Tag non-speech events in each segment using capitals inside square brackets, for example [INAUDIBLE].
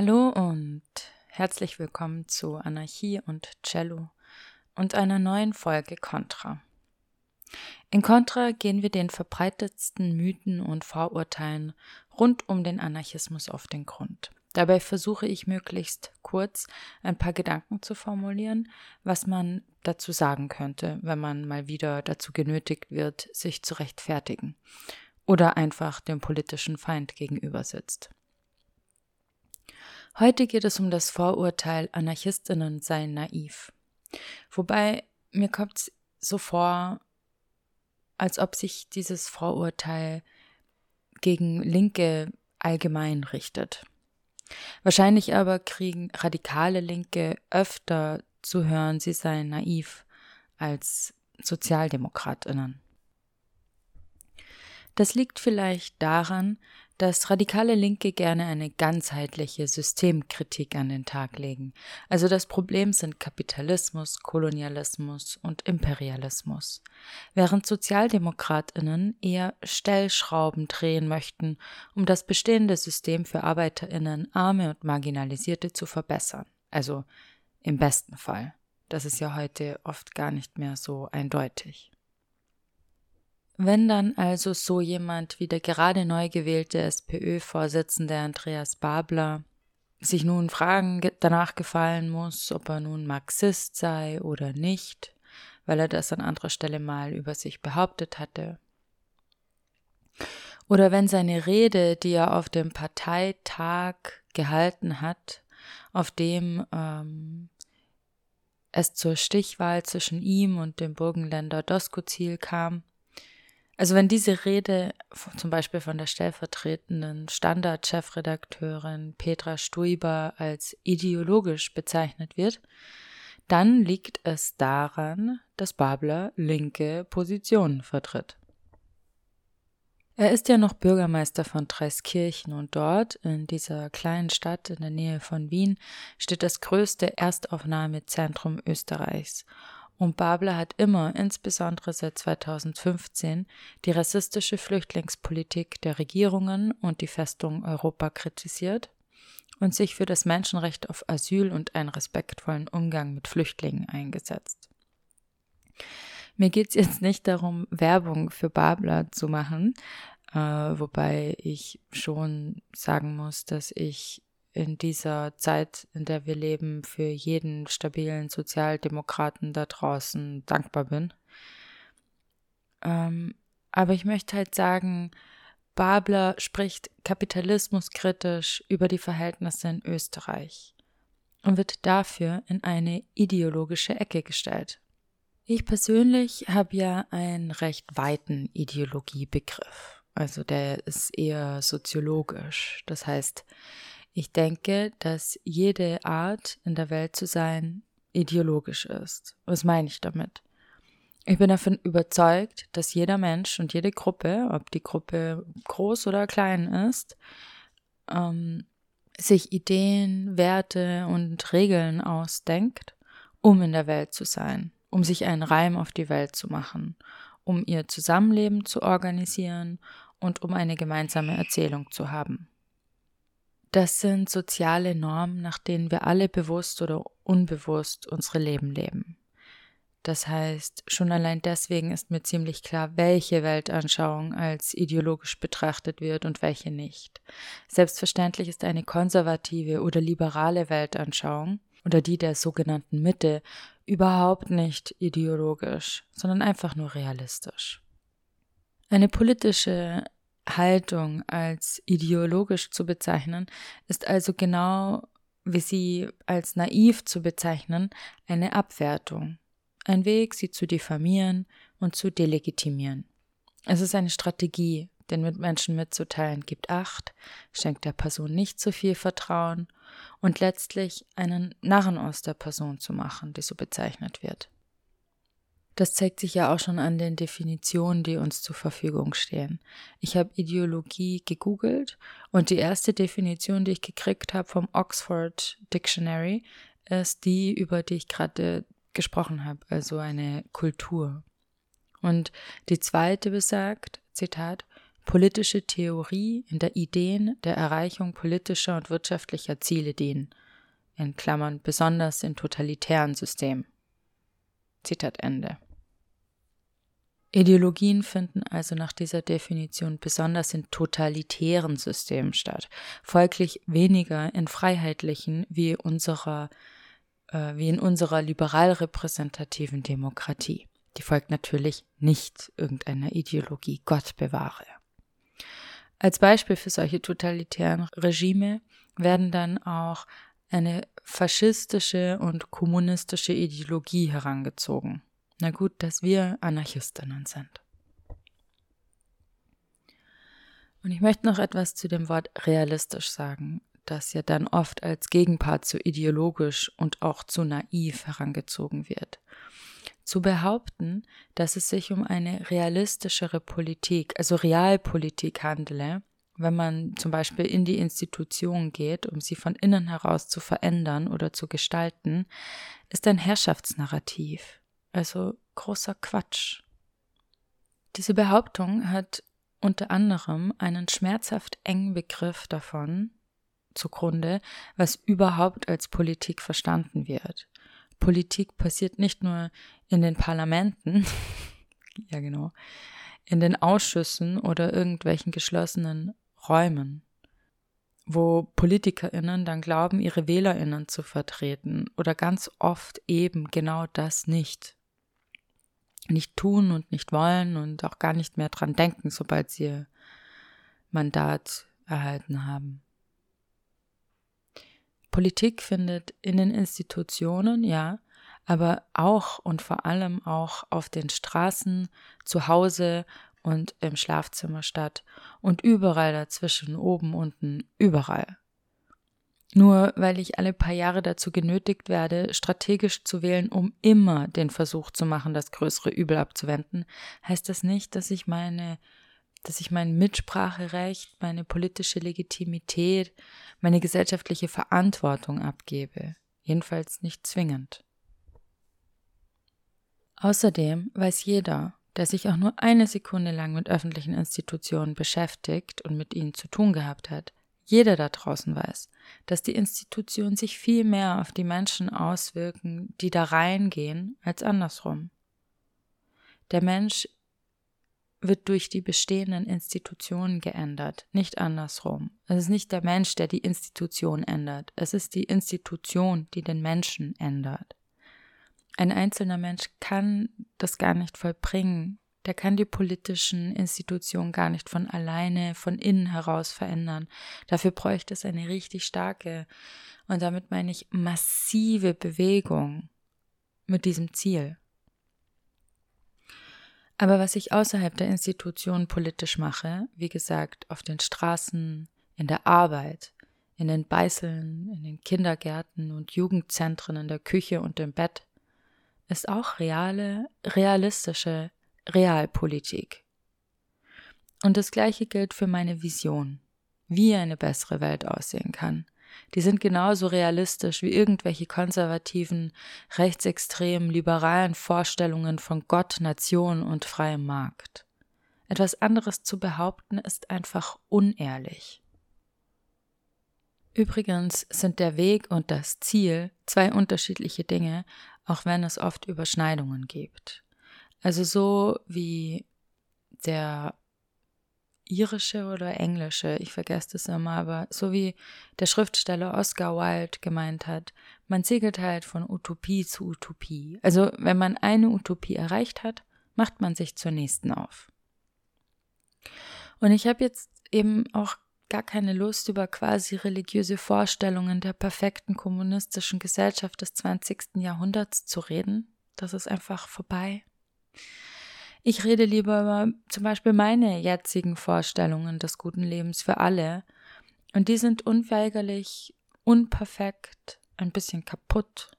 Hallo und herzlich willkommen zu Anarchie und Cello und einer neuen Folge Contra. In Contra gehen wir den verbreitetsten Mythen und Vorurteilen rund um den Anarchismus auf den Grund. Dabei versuche ich möglichst kurz ein paar Gedanken zu formulieren, was man dazu sagen könnte, wenn man mal wieder dazu genötigt wird, sich zu rechtfertigen oder einfach dem politischen Feind gegenüber sitzt. Heute geht es um das Vorurteil, Anarchistinnen seien naiv. Wobei mir kommt es so vor, als ob sich dieses Vorurteil gegen Linke allgemein richtet. Wahrscheinlich aber kriegen radikale Linke öfter zu hören, sie seien naiv als Sozialdemokratinnen. Das liegt vielleicht daran, dass radikale Linke gerne eine ganzheitliche Systemkritik an den Tag legen. Also das Problem sind Kapitalismus, Kolonialismus und Imperialismus. Während Sozialdemokratinnen eher Stellschrauben drehen möchten, um das bestehende System für Arbeiterinnen, Arme und Marginalisierte zu verbessern. Also im besten Fall. Das ist ja heute oft gar nicht mehr so eindeutig. Wenn dann also so jemand wie der gerade neu gewählte SPÖ-Vorsitzende Andreas Babler sich nun Fragen danach gefallen muss, ob er nun Marxist sei oder nicht, weil er das an anderer Stelle mal über sich behauptet hatte. Oder wenn seine Rede, die er auf dem Parteitag gehalten hat, auf dem ähm, es zur Stichwahl zwischen ihm und dem Burgenländer Doskozil kam, also wenn diese Rede zum Beispiel von der stellvertretenden Standard-Chefredakteurin Petra Stuiber als ideologisch bezeichnet wird, dann liegt es daran, dass Babler linke Positionen vertritt. Er ist ja noch Bürgermeister von Dreiskirchen und dort, in dieser kleinen Stadt in der Nähe von Wien, steht das größte Erstaufnahmezentrum Österreichs und Babler hat immer, insbesondere seit 2015, die rassistische Flüchtlingspolitik der Regierungen und die Festung Europa kritisiert und sich für das Menschenrecht auf Asyl und einen respektvollen Umgang mit Flüchtlingen eingesetzt. Mir geht es jetzt nicht darum, Werbung für Babler zu machen, äh, wobei ich schon sagen muss, dass ich in dieser Zeit, in der wir leben, für jeden stabilen Sozialdemokraten da draußen dankbar bin. Ähm, aber ich möchte halt sagen, Babler spricht kapitalismuskritisch über die Verhältnisse in Österreich und wird dafür in eine ideologische Ecke gestellt. Ich persönlich habe ja einen recht weiten Ideologiebegriff. Also der ist eher soziologisch. Das heißt, ich denke, dass jede Art in der Welt zu sein ideologisch ist. Was meine ich damit? Ich bin davon überzeugt, dass jeder Mensch und jede Gruppe, ob die Gruppe groß oder klein ist, ähm, sich Ideen, Werte und Regeln ausdenkt, um in der Welt zu sein, um sich einen Reim auf die Welt zu machen, um ihr Zusammenleben zu organisieren und um eine gemeinsame Erzählung zu haben. Das sind soziale Normen, nach denen wir alle bewusst oder unbewusst unsere Leben leben. Das heißt, schon allein deswegen ist mir ziemlich klar, welche Weltanschauung als ideologisch betrachtet wird und welche nicht. Selbstverständlich ist eine konservative oder liberale Weltanschauung oder die der sogenannten Mitte überhaupt nicht ideologisch, sondern einfach nur realistisch. Eine politische Haltung als ideologisch zu bezeichnen, ist also genau wie sie als naiv zu bezeichnen, eine Abwertung, ein Weg, sie zu diffamieren und zu delegitimieren. Es ist eine Strategie, den Mitmenschen mitzuteilen, gibt Acht, schenkt der Person nicht zu viel Vertrauen und letztlich einen Narren aus der Person zu machen, die so bezeichnet wird. Das zeigt sich ja auch schon an den Definitionen, die uns zur Verfügung stehen. Ich habe Ideologie gegoogelt und die erste Definition, die ich gekriegt habe vom Oxford Dictionary, ist die, über die ich gerade gesprochen habe, also eine Kultur. Und die zweite besagt, Zitat, politische Theorie, in der Ideen der Erreichung politischer und wirtschaftlicher Ziele dienen, in Klammern besonders in totalitären Systemen. Zitat Ende. Ideologien finden also nach dieser Definition besonders in totalitären Systemen statt, folglich weniger in freiheitlichen wie, unserer, äh, wie in unserer liberal repräsentativen Demokratie. Die folgt natürlich nicht irgendeiner Ideologie, Gott bewahre. Als Beispiel für solche totalitären Regime werden dann auch eine faschistische und kommunistische Ideologie herangezogen. Na gut, dass wir Anarchistinnen sind. Und ich möchte noch etwas zu dem Wort realistisch sagen, das ja dann oft als Gegenpart zu ideologisch und auch zu naiv herangezogen wird. Zu behaupten, dass es sich um eine realistischere Politik, also Realpolitik handele, wenn man zum Beispiel in die Institution geht, um sie von innen heraus zu verändern oder zu gestalten, ist ein Herrschaftsnarrativ, also großer Quatsch. Diese Behauptung hat unter anderem einen schmerzhaft engen Begriff davon zugrunde, was überhaupt als Politik verstanden wird. Politik passiert nicht nur in den Parlamenten, [LAUGHS] ja genau, in den Ausschüssen oder irgendwelchen geschlossenen Räumen, wo Politikerinnen dann glauben, ihre Wählerinnen zu vertreten oder ganz oft eben genau das nicht. Nicht tun und nicht wollen und auch gar nicht mehr dran denken, sobald sie ihr Mandat erhalten haben. Politik findet in den Institutionen, ja, aber auch und vor allem auch auf den Straßen, zu Hause und im Schlafzimmer statt und überall dazwischen, oben, unten, überall. Nur weil ich alle paar Jahre dazu genötigt werde, strategisch zu wählen, um immer den Versuch zu machen, das größere Übel abzuwenden, heißt das nicht, dass ich meine dass ich mein Mitspracherecht, meine politische Legitimität, meine gesellschaftliche Verantwortung abgebe. Jedenfalls nicht zwingend. Außerdem weiß jeder, der sich auch nur eine Sekunde lang mit öffentlichen Institutionen beschäftigt und mit ihnen zu tun gehabt hat, jeder da draußen weiß, dass die Institutionen sich viel mehr auf die Menschen auswirken, die da reingehen, als andersrum. Der Mensch wird durch die bestehenden Institutionen geändert, nicht andersrum. Es ist nicht der Mensch, der die Institution ändert, es ist die Institution, die den Menschen ändert. Ein einzelner Mensch kann das gar nicht vollbringen, der kann die politischen Institutionen gar nicht von alleine, von innen heraus verändern. Dafür bräuchte es eine richtig starke, und damit meine ich massive Bewegung mit diesem Ziel. Aber was ich außerhalb der Institution politisch mache, wie gesagt, auf den Straßen, in der Arbeit, in den Beißeln, in den Kindergärten und Jugendzentren, in der Küche und im Bett, ist auch reale, realistische Realpolitik. Und das Gleiche gilt für meine Vision, wie eine bessere Welt aussehen kann, die sind genauso realistisch wie irgendwelche konservativen, rechtsextremen, liberalen Vorstellungen von Gott, Nation und freiem Markt. Etwas anderes zu behaupten ist einfach unehrlich. Übrigens sind der Weg und das Ziel zwei unterschiedliche Dinge, auch wenn es oft Überschneidungen gibt. Also so wie der irische oder englische, ich vergesse das immer, aber so wie der Schriftsteller Oscar Wilde gemeint hat, man segelt halt von Utopie zu Utopie. Also wenn man eine Utopie erreicht hat, macht man sich zur nächsten auf. Und ich habe jetzt eben auch gar keine Lust, über quasi religiöse Vorstellungen der perfekten kommunistischen Gesellschaft des 20. Jahrhunderts zu reden. Das ist einfach vorbei. Ich rede lieber über zum Beispiel meine jetzigen Vorstellungen des guten Lebens für alle. Und die sind unweigerlich, unperfekt, ein bisschen kaputt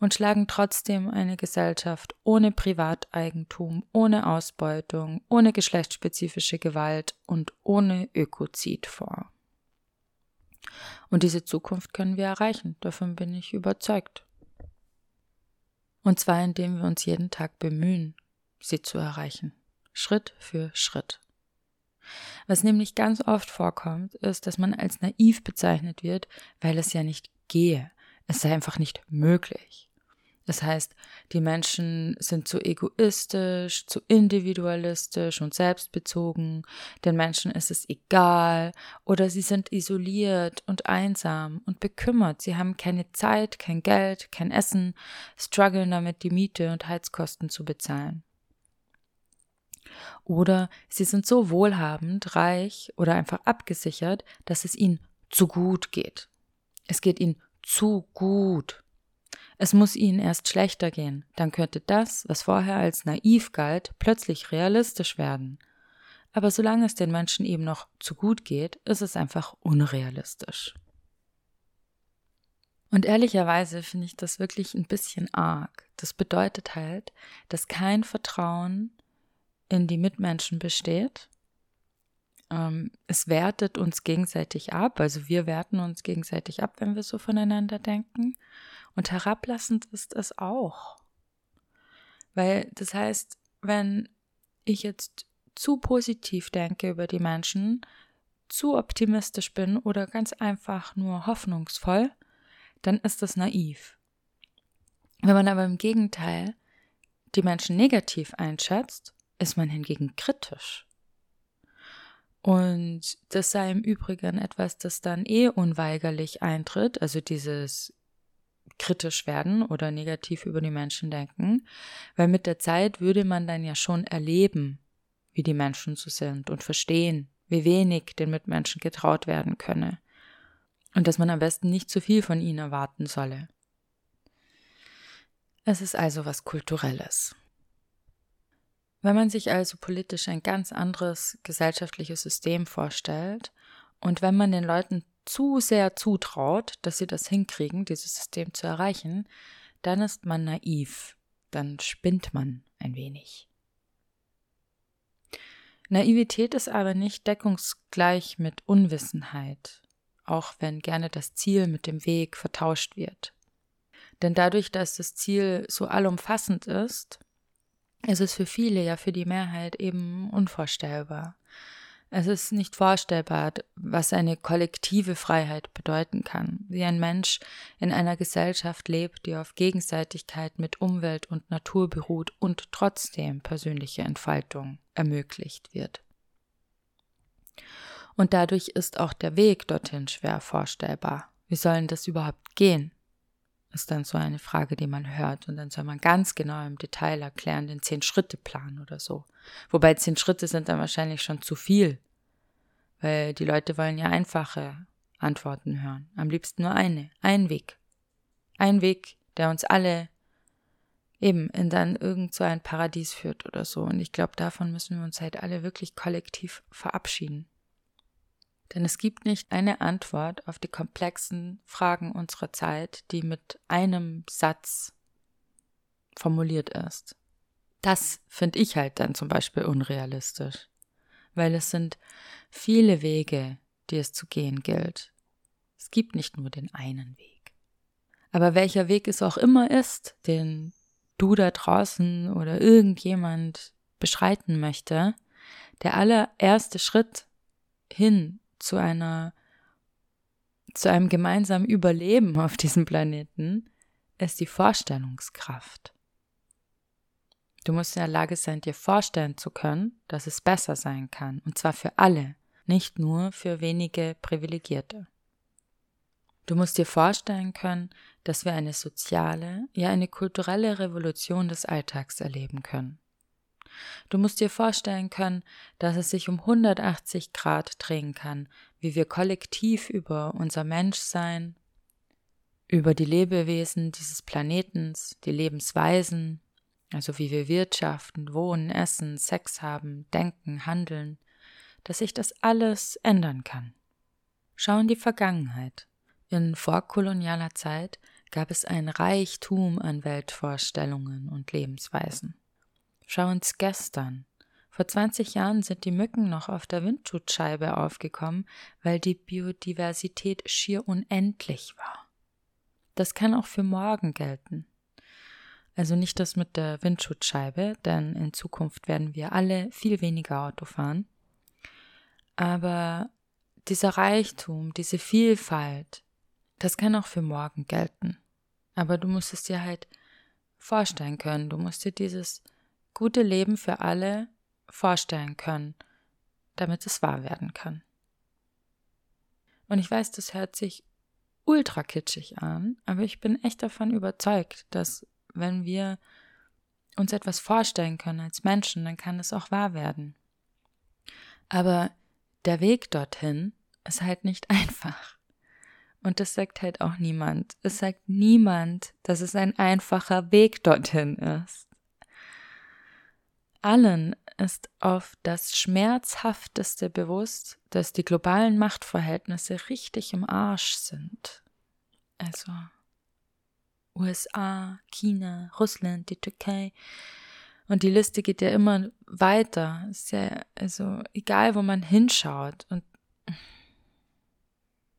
und schlagen trotzdem eine Gesellschaft ohne Privateigentum, ohne Ausbeutung, ohne geschlechtsspezifische Gewalt und ohne Ökozid vor. Und diese Zukunft können wir erreichen, davon bin ich überzeugt. Und zwar indem wir uns jeden Tag bemühen, sie zu erreichen, Schritt für Schritt. Was nämlich ganz oft vorkommt, ist, dass man als naiv bezeichnet wird, weil es ja nicht gehe, es sei einfach nicht möglich. Das heißt, die Menschen sind zu egoistisch, zu individualistisch und selbstbezogen, den Menschen ist es egal oder sie sind isoliert und einsam und bekümmert, sie haben keine Zeit, kein Geld, kein Essen, strugglen damit, die Miete und Heizkosten zu bezahlen. Oder sie sind so wohlhabend, reich oder einfach abgesichert, dass es ihnen zu gut geht. Es geht ihnen zu gut. Es muss ihnen erst schlechter gehen, dann könnte das, was vorher als naiv galt, plötzlich realistisch werden. Aber solange es den Menschen eben noch zu gut geht, ist es einfach unrealistisch. Und ehrlicherweise finde ich das wirklich ein bisschen arg. Das bedeutet halt, dass kein Vertrauen in die Mitmenschen besteht. Ähm, es wertet uns gegenseitig ab, also wir werten uns gegenseitig ab, wenn wir so voneinander denken. Und herablassend ist es auch. Weil das heißt, wenn ich jetzt zu positiv denke über die Menschen, zu optimistisch bin oder ganz einfach nur hoffnungsvoll, dann ist das naiv. Wenn man aber im Gegenteil die Menschen negativ einschätzt, ist man hingegen kritisch. Und das sei im Übrigen etwas, das dann eh unweigerlich eintritt, also dieses kritisch werden oder negativ über die Menschen denken, weil mit der Zeit würde man dann ja schon erleben, wie die Menschen so sind und verstehen, wie wenig den Mitmenschen getraut werden könne und dass man am besten nicht zu viel von ihnen erwarten solle. Es ist also was Kulturelles. Wenn man sich also politisch ein ganz anderes gesellschaftliches System vorstellt und wenn man den Leuten zu sehr zutraut, dass sie das hinkriegen, dieses System zu erreichen, dann ist man naiv, dann spinnt man ein wenig. Naivität ist aber nicht deckungsgleich mit Unwissenheit, auch wenn gerne das Ziel mit dem Weg vertauscht wird. Denn dadurch, dass das Ziel so allumfassend ist, ist es für viele, ja für die Mehrheit eben unvorstellbar. Es ist nicht vorstellbar, was eine kollektive Freiheit bedeuten kann, wie ein Mensch in einer Gesellschaft lebt, die auf Gegenseitigkeit mit Umwelt und Natur beruht und trotzdem persönliche Entfaltung ermöglicht wird. Und dadurch ist auch der Weg dorthin schwer vorstellbar. Wie sollen das überhaupt gehen? Ist dann so eine Frage, die man hört. Und dann soll man ganz genau im Detail erklären, den Zehn-Schritte-Plan oder so. Wobei zehn Schritte sind dann wahrscheinlich schon zu viel. Weil die Leute wollen ja einfache Antworten hören. Am liebsten nur eine. Ein Weg. Ein Weg, der uns alle eben in dann irgend so ein Paradies führt oder so. Und ich glaube, davon müssen wir uns halt alle wirklich kollektiv verabschieden. Denn es gibt nicht eine Antwort auf die komplexen Fragen unserer Zeit, die mit einem Satz formuliert ist. Das finde ich halt dann zum Beispiel unrealistisch, weil es sind viele Wege, die es zu gehen gilt. Es gibt nicht nur den einen Weg. Aber welcher Weg es auch immer ist, den du da draußen oder irgendjemand beschreiten möchte, der allererste Schritt hin zu einer zu einem gemeinsamen Überleben auf diesem Planeten ist die Vorstellungskraft. Du musst in der Lage sein, dir vorstellen zu können, dass es besser sein kann, und zwar für alle, nicht nur für wenige Privilegierte. Du musst dir vorstellen können, dass wir eine soziale, ja eine kulturelle Revolution des Alltags erleben können. Du musst dir vorstellen können, dass es sich um 180 Grad drehen kann, wie wir kollektiv über unser Menschsein, über die Lebewesen dieses Planetens, die Lebensweisen, also wie wir wirtschaften, wohnen, essen, Sex haben, denken, handeln, dass sich das alles ändern kann. Schau in die Vergangenheit. In vorkolonialer Zeit gab es ein Reichtum an Weltvorstellungen und Lebensweisen. Schau ins Gestern. Vor 20 Jahren sind die Mücken noch auf der Windschutzscheibe aufgekommen, weil die Biodiversität schier unendlich war. Das kann auch für morgen gelten. Also nicht das mit der Windschutzscheibe, denn in Zukunft werden wir alle viel weniger Auto fahren. Aber dieser Reichtum, diese Vielfalt, das kann auch für morgen gelten. Aber du musst es dir halt vorstellen können. Du musst dir dieses gute Leben für alle vorstellen können, damit es wahr werden kann. Und ich weiß, das hört sich ultra kitschig an, aber ich bin echt davon überzeugt, dass wenn wir uns etwas vorstellen können als Menschen, dann kann es auch wahr werden. Aber der Weg dorthin ist halt nicht [LAUGHS] einfach. Und das sagt halt auch niemand. Es sagt niemand, dass es ein einfacher Weg dorthin ist. Allen ist auf das Schmerzhafteste bewusst, dass die globalen Machtverhältnisse richtig im Arsch sind. Also USA, China, Russland, die Türkei. Und die Liste geht ja immer weiter. Ist ja, also egal, wo man hinschaut. Und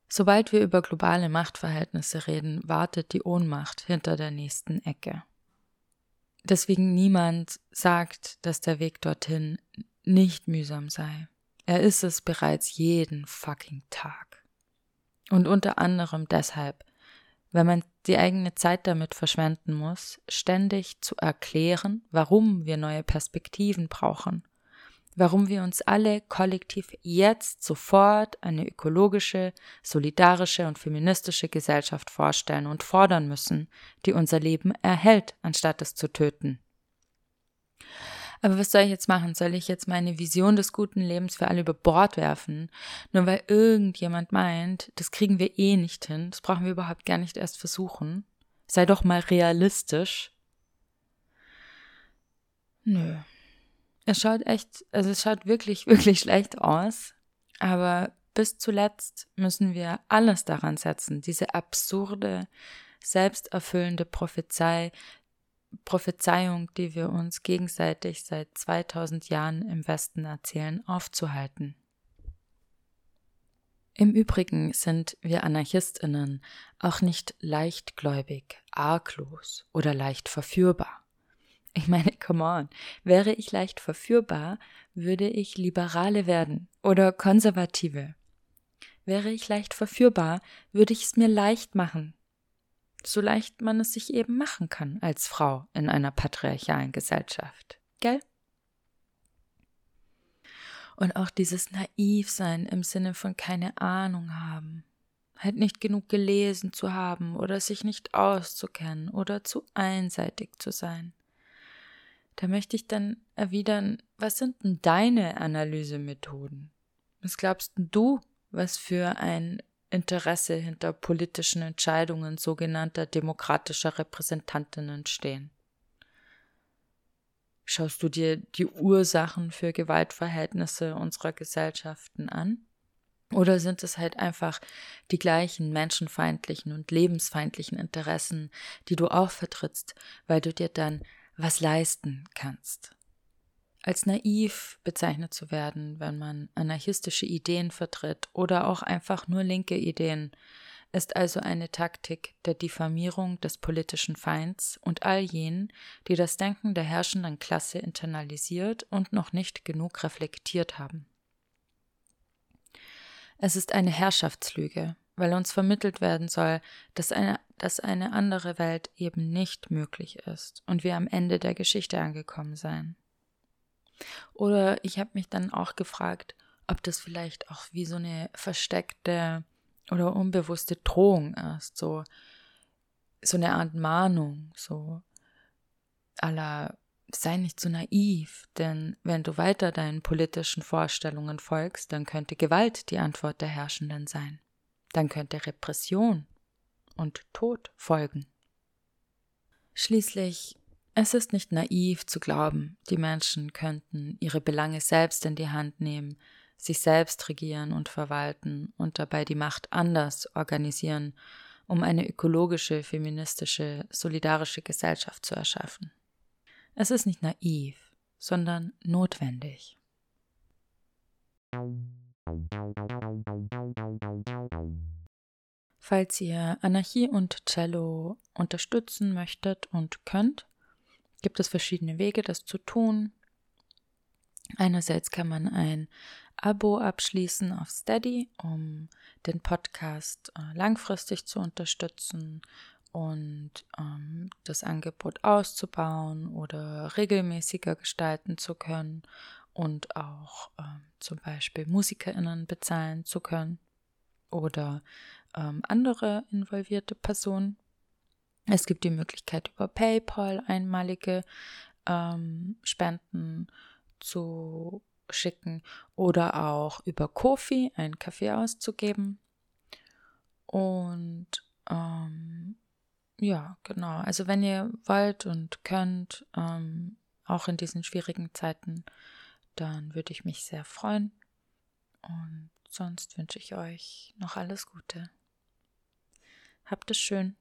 sobald wir über globale Machtverhältnisse reden, wartet die Ohnmacht hinter der nächsten Ecke. Deswegen niemand sagt, dass der Weg dorthin nicht mühsam sei. Er ist es bereits jeden fucking Tag. Und unter anderem deshalb, wenn man die eigene Zeit damit verschwenden muss, ständig zu erklären, warum wir neue Perspektiven brauchen, warum wir uns alle kollektiv jetzt sofort eine ökologische, solidarische und feministische Gesellschaft vorstellen und fordern müssen, die unser Leben erhält, anstatt es zu töten. Aber was soll ich jetzt machen? Soll ich jetzt meine Vision des guten Lebens für alle über Bord werfen? Nur weil irgendjemand meint, das kriegen wir eh nicht hin, das brauchen wir überhaupt gar nicht erst versuchen. Sei doch mal realistisch. Nö. Es schaut echt, also es schaut wirklich, [LAUGHS] wirklich schlecht aus. Aber bis zuletzt müssen wir alles daran setzen, diese absurde, selbsterfüllende Prophezei Prophezeiung, die wir uns gegenseitig seit 2000 Jahren im Westen erzählen, aufzuhalten. Im Übrigen sind wir Anarchistinnen auch nicht leichtgläubig, arglos oder leicht verführbar. Ich meine, come on, wäre ich leicht verführbar, würde ich Liberale werden oder Konservative. Wäre ich leicht verführbar, würde ich es mir leicht machen, so leicht man es sich eben machen kann als Frau in einer patriarchalen Gesellschaft. Gell? Und auch dieses Naivsein im Sinne von keine Ahnung haben, halt nicht genug gelesen zu haben oder sich nicht auszukennen oder zu einseitig zu sein. Da möchte ich dann erwidern, was sind denn deine Analysemethoden? Was glaubst du, was für ein Interesse hinter politischen Entscheidungen sogenannter demokratischer Repräsentantinnen stehen. Schaust du dir die Ursachen für Gewaltverhältnisse unserer Gesellschaften an? Oder sind es halt einfach die gleichen menschenfeindlichen und lebensfeindlichen Interessen, die du auch vertrittst, weil du dir dann was leisten kannst? als naiv bezeichnet zu werden, wenn man anarchistische Ideen vertritt oder auch einfach nur linke Ideen, ist also eine Taktik der Diffamierung des politischen Feinds und all jenen, die das Denken der herrschenden Klasse internalisiert und noch nicht genug reflektiert haben. Es ist eine Herrschaftslüge, weil uns vermittelt werden soll, dass eine, dass eine andere Welt eben nicht möglich ist und wir am Ende der Geschichte angekommen seien. Oder ich habe mich dann auch gefragt, ob das vielleicht auch wie so eine versteckte oder unbewusste Drohung ist, so, so eine Art Mahnung, so aller sei nicht so naiv, denn wenn du weiter deinen politischen Vorstellungen folgst, dann könnte Gewalt die Antwort der Herrschenden sein. Dann könnte Repression und Tod folgen. Schließlich Es ist nicht naiv zu glauben, die Menschen könnten ihre Belange selbst in die Hand nehmen, sich selbst regieren und verwalten und dabei die Macht anders organisieren, um eine ökologische, feministische, solidarische Gesellschaft zu erschaffen. Es ist nicht naiv, sondern notwendig. Falls ihr Anarchie und Cello unterstützen möchtet und könnt, gibt es verschiedene Wege, das zu tun. Einerseits kann man ein Abo abschließen auf Steady, um den Podcast äh, langfristig zu unterstützen und ähm, das Angebot auszubauen oder regelmäßiger gestalten zu können und auch ähm, zum Beispiel MusikerInnen bezahlen zu können oder ähm, andere involvierte Personen. Es gibt die Möglichkeit, über PayPal einmalige ähm, Spenden zu schicken oder auch über Kofi einen Kaffee auszugeben. Und ähm, ja, genau. Also wenn ihr wollt und könnt, ähm, auch in diesen schwierigen Zeiten, dann würde ich mich sehr freuen. Und sonst wünsche ich euch noch alles Gute. Habt es schön.